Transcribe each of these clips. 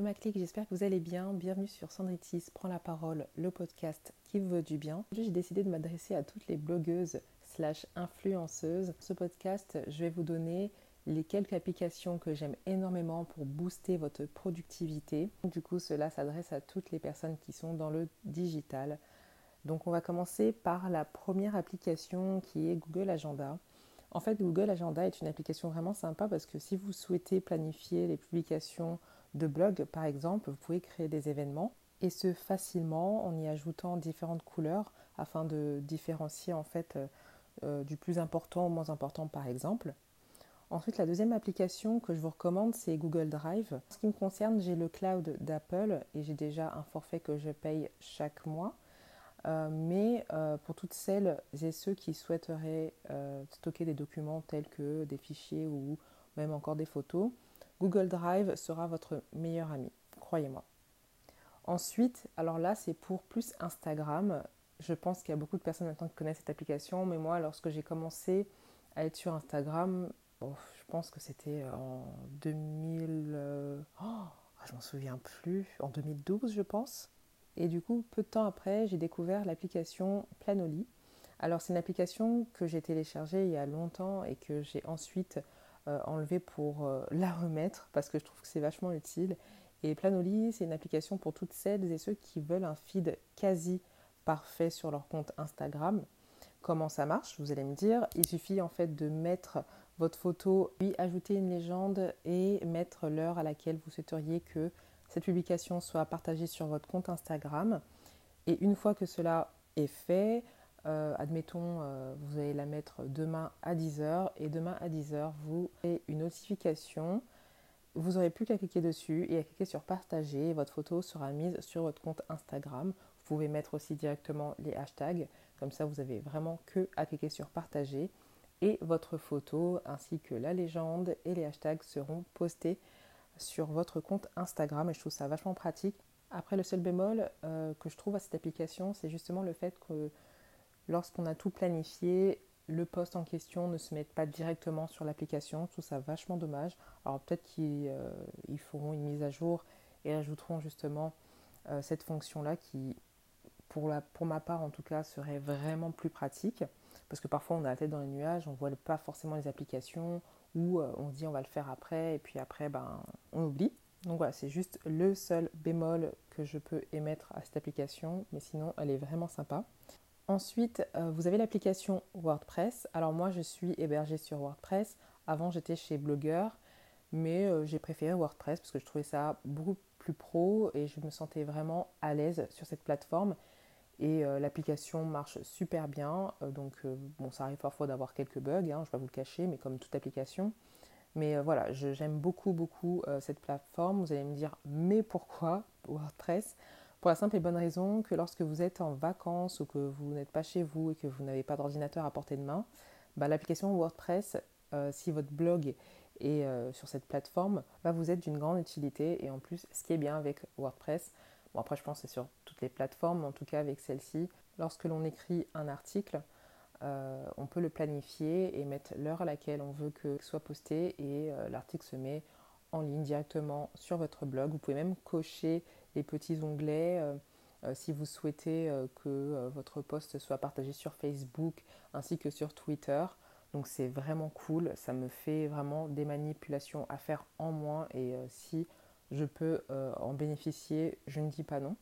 Ma clique, j'espère que vous allez bien. Bienvenue sur Sandritis prend la parole, le podcast qui vous veut du bien. Aujourd'hui, j'ai décidé de m'adresser à toutes les blogueuses slash influenceuses. Ce podcast, je vais vous donner les quelques applications que j'aime énormément pour booster votre productivité. Du coup, cela s'adresse à toutes les personnes qui sont dans le digital. Donc, on va commencer par la première application qui est Google Agenda. En fait, Google Agenda est une application vraiment sympa parce que si vous souhaitez planifier les publications de blog, par exemple, vous pouvez créer des événements et ce facilement en y ajoutant différentes couleurs afin de différencier en fait euh, euh, du plus important au moins important par exemple. Ensuite, la deuxième application que je vous recommande, c'est Google Drive. En ce qui me concerne, j'ai le cloud d'Apple et j'ai déjà un forfait que je paye chaque mois. Euh, mais pour toutes celles et ceux qui souhaiteraient stocker des documents tels que des fichiers ou même encore des photos, Google Drive sera votre meilleur ami, croyez-moi. Ensuite, alors là, c'est pour plus Instagram. Je pense qu'il y a beaucoup de personnes maintenant qui connaissent cette application, mais moi, lorsque j'ai commencé à être sur Instagram, je pense que c'était en 2000. Euh, oh, je m'en souviens plus, en 2012, je pense. Et du coup, peu de temps après, j'ai découvert l'application Planoly. Alors, c'est une application que j'ai téléchargée il y a longtemps et que j'ai ensuite euh, enlever pour euh, la remettre parce que je trouve que c'est vachement utile. Et Planoly, c'est une application pour toutes celles et ceux qui veulent un feed quasi parfait sur leur compte Instagram. Comment ça marche Vous allez me dire. Il suffit en fait de mettre votre photo, puis ajouter une légende et mettre l'heure à laquelle vous souhaiteriez que cette publication soit partagée sur votre compte Instagram. Et une fois que cela est fait, euh, admettons, euh, vous allez la mettre demain à 10h et demain à 10h, vous avez une notification. Vous n'aurez plus qu'à cliquer dessus et à cliquer sur partager. Votre photo sera mise sur votre compte Instagram. Vous pouvez mettre aussi directement les hashtags. Comme ça, vous avez vraiment que à cliquer sur partager. Et votre photo ainsi que la légende et les hashtags seront postés sur votre compte Instagram. Et je trouve ça vachement pratique. Après, le seul bémol euh, que je trouve à cette application, c'est justement le fait que lorsqu'on a tout planifié, le poste en question ne se met pas directement sur l'application. Je trouve ça vachement dommage. Alors peut-être qu'ils euh, feront une mise à jour et ajouteront justement euh, cette fonction-là qui, pour, ma part en tout cas, serait vraiment plus pratique. Parce que parfois on a la tête dans les nuages, on ne voit pas forcément les applications ou euh, on dit on va le faire après et puis après ben, on oublie. Donc voilà, c'est juste le seul bémol que je peux émettre à cette application, mais sinon elle est vraiment sympa. Ensuite, euh, vous avez l'application WordPress. Alors moi, je suis hébergée sur WordPress. Avant, j'étais chez Blogger, mais euh, j'ai préféré WordPress parce que je trouvais ça beaucoup plus pro et je me sentais vraiment à l'aise sur cette plateforme. Et euh, l'application marche super bien. donc, bon, ça arrive parfois d'avoir quelques bugs, hein, je ne vais pas vous le cacher, mais comme toute application. Mais voilà, j'aime beaucoup, beaucoup cette plateforme. Vous allez me dire, mais pourquoi WordPress? Pour la simple et bonne raison que lorsque vous êtes en vacances ou que vous n'êtes pas chez vous et que vous n'avez pas d'ordinateur à portée de main, bah, l'application WordPress, euh, si votre blog est euh, sur cette plateforme, va vous être d'une grande utilité. Et en plus, ce qui est bien avec WordPress, bon après je pense que c'est sur toutes les plateformes, en tout cas avec celle-ci, lorsque l'on écrit un article, euh, on peut le planifier et mettre l'heure à laquelle on veut que soit posté et l'article se met en ligne directement sur votre blog. Vous pouvez même cocher les petits onglets euh, euh, si vous souhaitez euh, que votre post soit partagé sur Facebook ainsi que sur Twitter. Donc c'est vraiment cool, ça me fait vraiment des manipulations à faire en moins et si je peux en bénéficier, je ne dis pas non.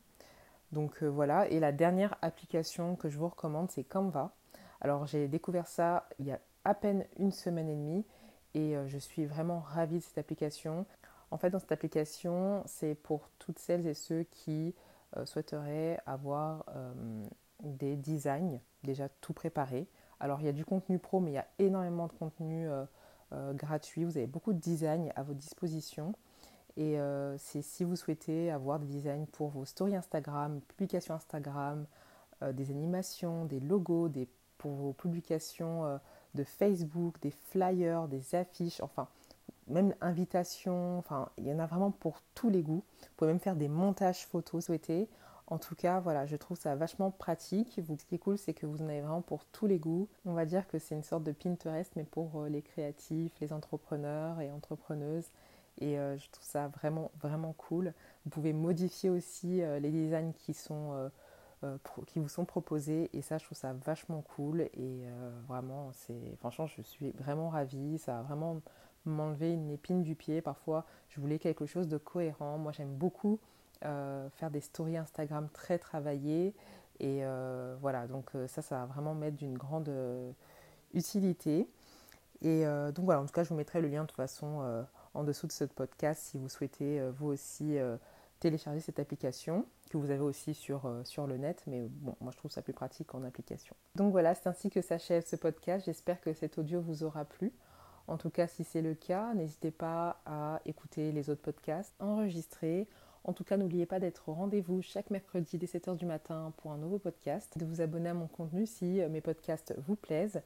Donc voilà, et la dernière application que je vous recommande, c'est Canva. Alors j'ai découvert ça il y a à peine une semaine et demie et je suis vraiment ravie de cette application. En fait, dans cette application, c'est pour toutes celles et ceux qui euh, souhaiteraient avoir euh, des designs déjà tout préparés. Alors, il y a du contenu pro, mais il y a énormément de contenu euh, gratuit. Vous avez beaucoup de designs à votre disposition. Et c'est si vous souhaitez avoir des designs pour vos stories Instagram, publications Instagram, des animations, des logos, des, pour vos publications de Facebook, des flyers, des affiches, enfin, même invitation, enfin, il y en a vraiment pour tous les goûts. Vous pouvez même faire des montages photos souhaités. En tout cas, voilà, je trouve ça vachement pratique. ce qui est cool, c'est que vous en avez vraiment pour tous les goûts. On va dire que c'est une sorte de Pinterest, mais pour euh, les créatifs, les entrepreneurs et entrepreneuses. et je trouve ça vraiment vraiment cool. Vous pouvez modifier aussi les designs qui sont qui vous sont proposés et ça je trouve ça vachement cool et vraiment c'est franchement je suis vraiment ravie ça a vraiment m'enlevé une épine du pied parfois je voulais quelque chose de cohérent moi j'aime beaucoup faire des stories Instagram très travaillées et voilà donc ça ça va vraiment mettre d'une grande utilité et euh, donc voilà, en tout cas, je vous mettrai le lien de toute façon euh, en dessous de ce podcast si vous souhaitez euh, vous aussi télécharger cette application que vous avez aussi sur, sur le net. Mais bon, moi je trouve ça plus pratique en application. Donc voilà, c'est ainsi que s'achève ce podcast. J'espère que cet audio vous aura plu. En tout cas, si c'est le cas, n'hésitez pas à écouter les autres podcasts enregistrés. En tout cas, n'oubliez pas d'être au rendez-vous chaque mercredi dès 7h du matin pour un nouveau podcast, de vous abonner à mon contenu si mes podcasts vous plaisent.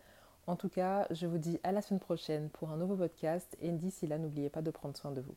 En tout cas, je vous dis à la semaine prochaine pour un nouveau podcast et d'ici là, n'oubliez pas de prendre soin de vous.